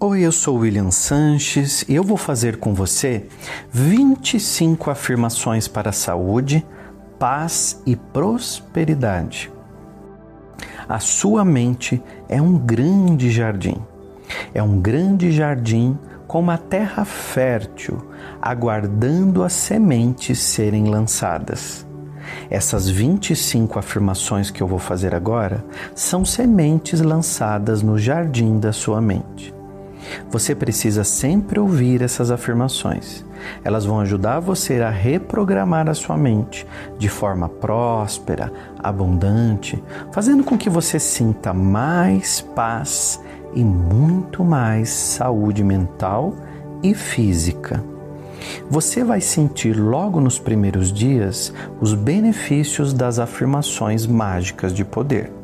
Oi, eu sou William Sanches e eu vou fazer com você 25 afirmações para a saúde, paz e prosperidade. A sua mente é um grande jardim. É um grande jardim com uma terra fértil, aguardando as sementes serem lançadas. Essas 25 afirmações que eu vou fazer agora são sementes lançadas no jardim da sua mente. Você precisa sempre ouvir essas afirmações. Elas vão ajudar você a reprogramar a sua mente de forma próspera, abundante, fazendo com que você sinta mais paz e muito mais saúde mental e física. Você vai sentir logo nos primeiros dias os benefícios das afirmações mágicas de poder.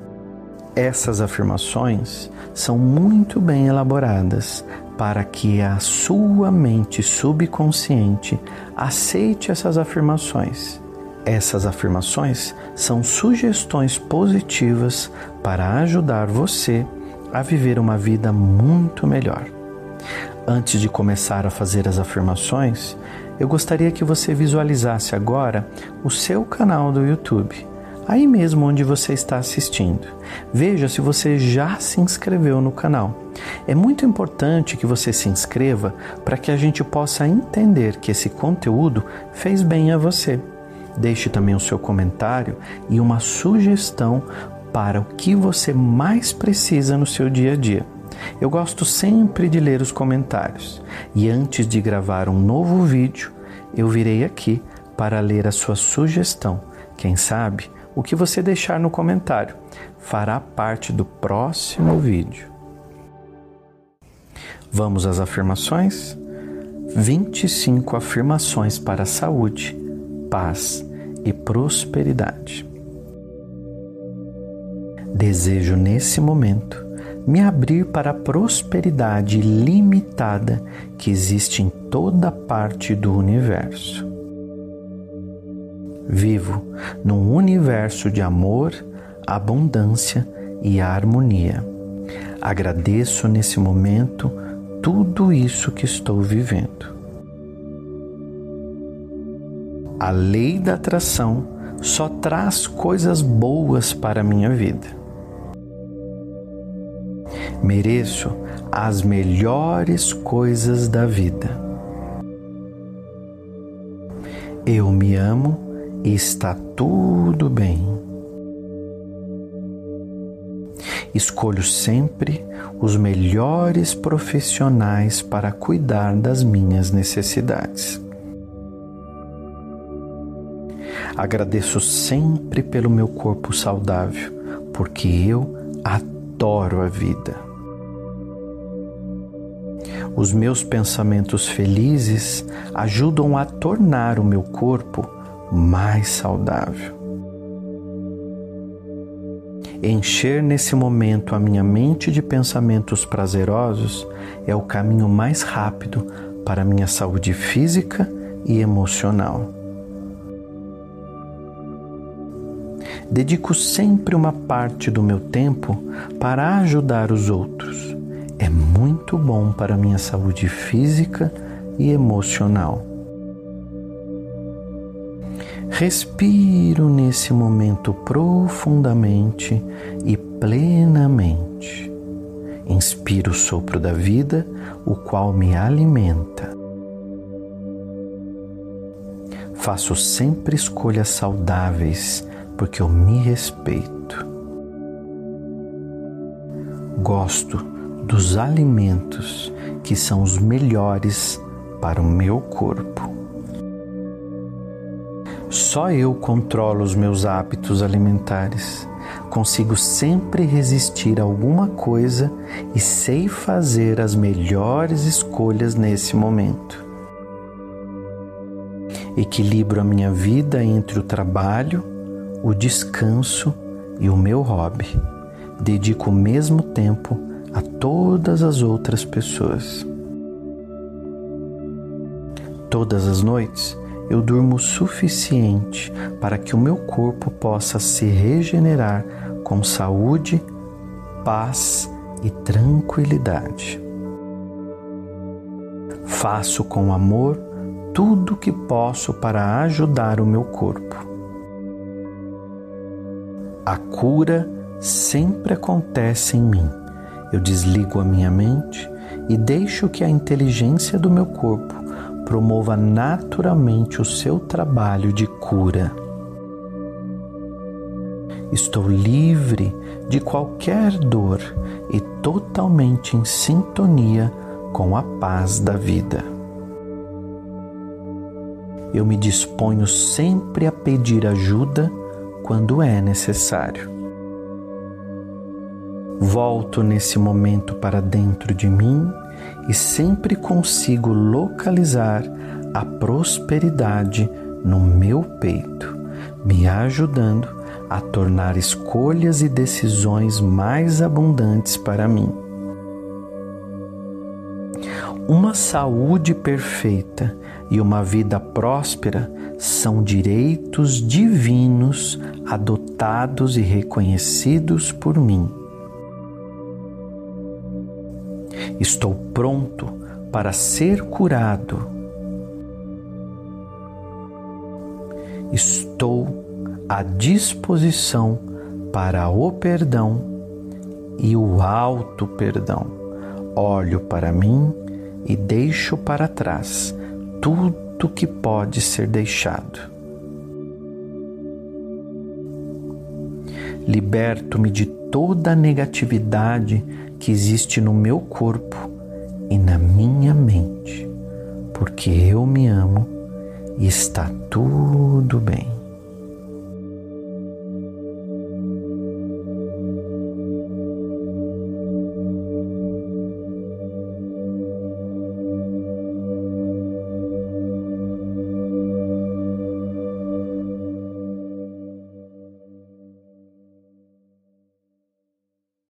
Essas afirmações são muito bem elaboradas para que a sua mente subconsciente aceite essas afirmações. Essas afirmações são sugestões positivas para ajudar você a viver uma vida muito melhor. Antes de começar a fazer as afirmações, eu gostaria que você visualizasse agora o seu canal do YouTube aí mesmo onde você está assistindo. Veja se você já se inscreveu no canal. É muito importante que você se inscreva para que a gente possa entender que esse conteúdo fez bem a você. Deixe também o seu comentário e uma sugestão para o que você mais precisa no seu dia a dia. Eu gosto sempre de ler os comentários e antes de gravar um novo vídeo, eu virei aqui para ler a sua sugestão. Quem sabe o que você deixar no comentário fará parte do próximo vídeo. Vamos às afirmações? 25 afirmações para a saúde, paz e prosperidade. Desejo nesse momento me abrir para a prosperidade limitada que existe em toda parte do universo. Vivo num universo de amor, abundância e harmonia. Agradeço nesse momento tudo isso que estou vivendo. A lei da atração só traz coisas boas para a minha vida. Mereço as melhores coisas da vida. Eu me amo está tudo bem. Escolho sempre os melhores profissionais para cuidar das minhas necessidades. Agradeço sempre pelo meu corpo saudável, porque eu adoro a vida. Os meus pensamentos felizes ajudam a tornar o meu corpo mais saudável. Encher nesse momento a minha mente de pensamentos prazerosos é o caminho mais rápido para minha saúde física e emocional. Dedico sempre uma parte do meu tempo para ajudar os outros. É muito bom para a minha saúde física e emocional. Respiro nesse momento profundamente e plenamente. Inspiro o sopro da vida, o qual me alimenta. Faço sempre escolhas saudáveis, porque eu me respeito. Gosto dos alimentos que são os melhores para o meu corpo. Só eu controlo os meus hábitos alimentares. Consigo sempre resistir a alguma coisa e sei fazer as melhores escolhas nesse momento. Equilibro a minha vida entre o trabalho, o descanso e o meu hobby. Dedico o mesmo tempo a todas as outras pessoas. Todas as noites eu durmo o suficiente para que o meu corpo possa se regenerar com saúde, paz e tranquilidade. Faço com amor tudo o que posso para ajudar o meu corpo. A cura sempre acontece em mim. Eu desligo a minha mente e deixo que a inteligência do meu corpo promova naturalmente o seu trabalho de cura. Estou livre de qualquer dor e totalmente em sintonia com a paz da vida. Eu me disponho sempre a pedir ajuda quando é necessário. Volto nesse momento para dentro de mim e sempre consigo localizar a prosperidade no meu peito, me ajudando a tornar escolhas e decisões mais abundantes para mim. Uma saúde perfeita e uma vida próspera são direitos divinos adotados e reconhecidos por mim. Estou pronto para ser curado. Estou à disposição para o perdão e o alto perdão. Olho para mim e deixo para trás tudo que pode ser deixado. Liberto-me de toda negatividade que existe no meu corpo e na minha mente, porque eu me amo e está tudo bem.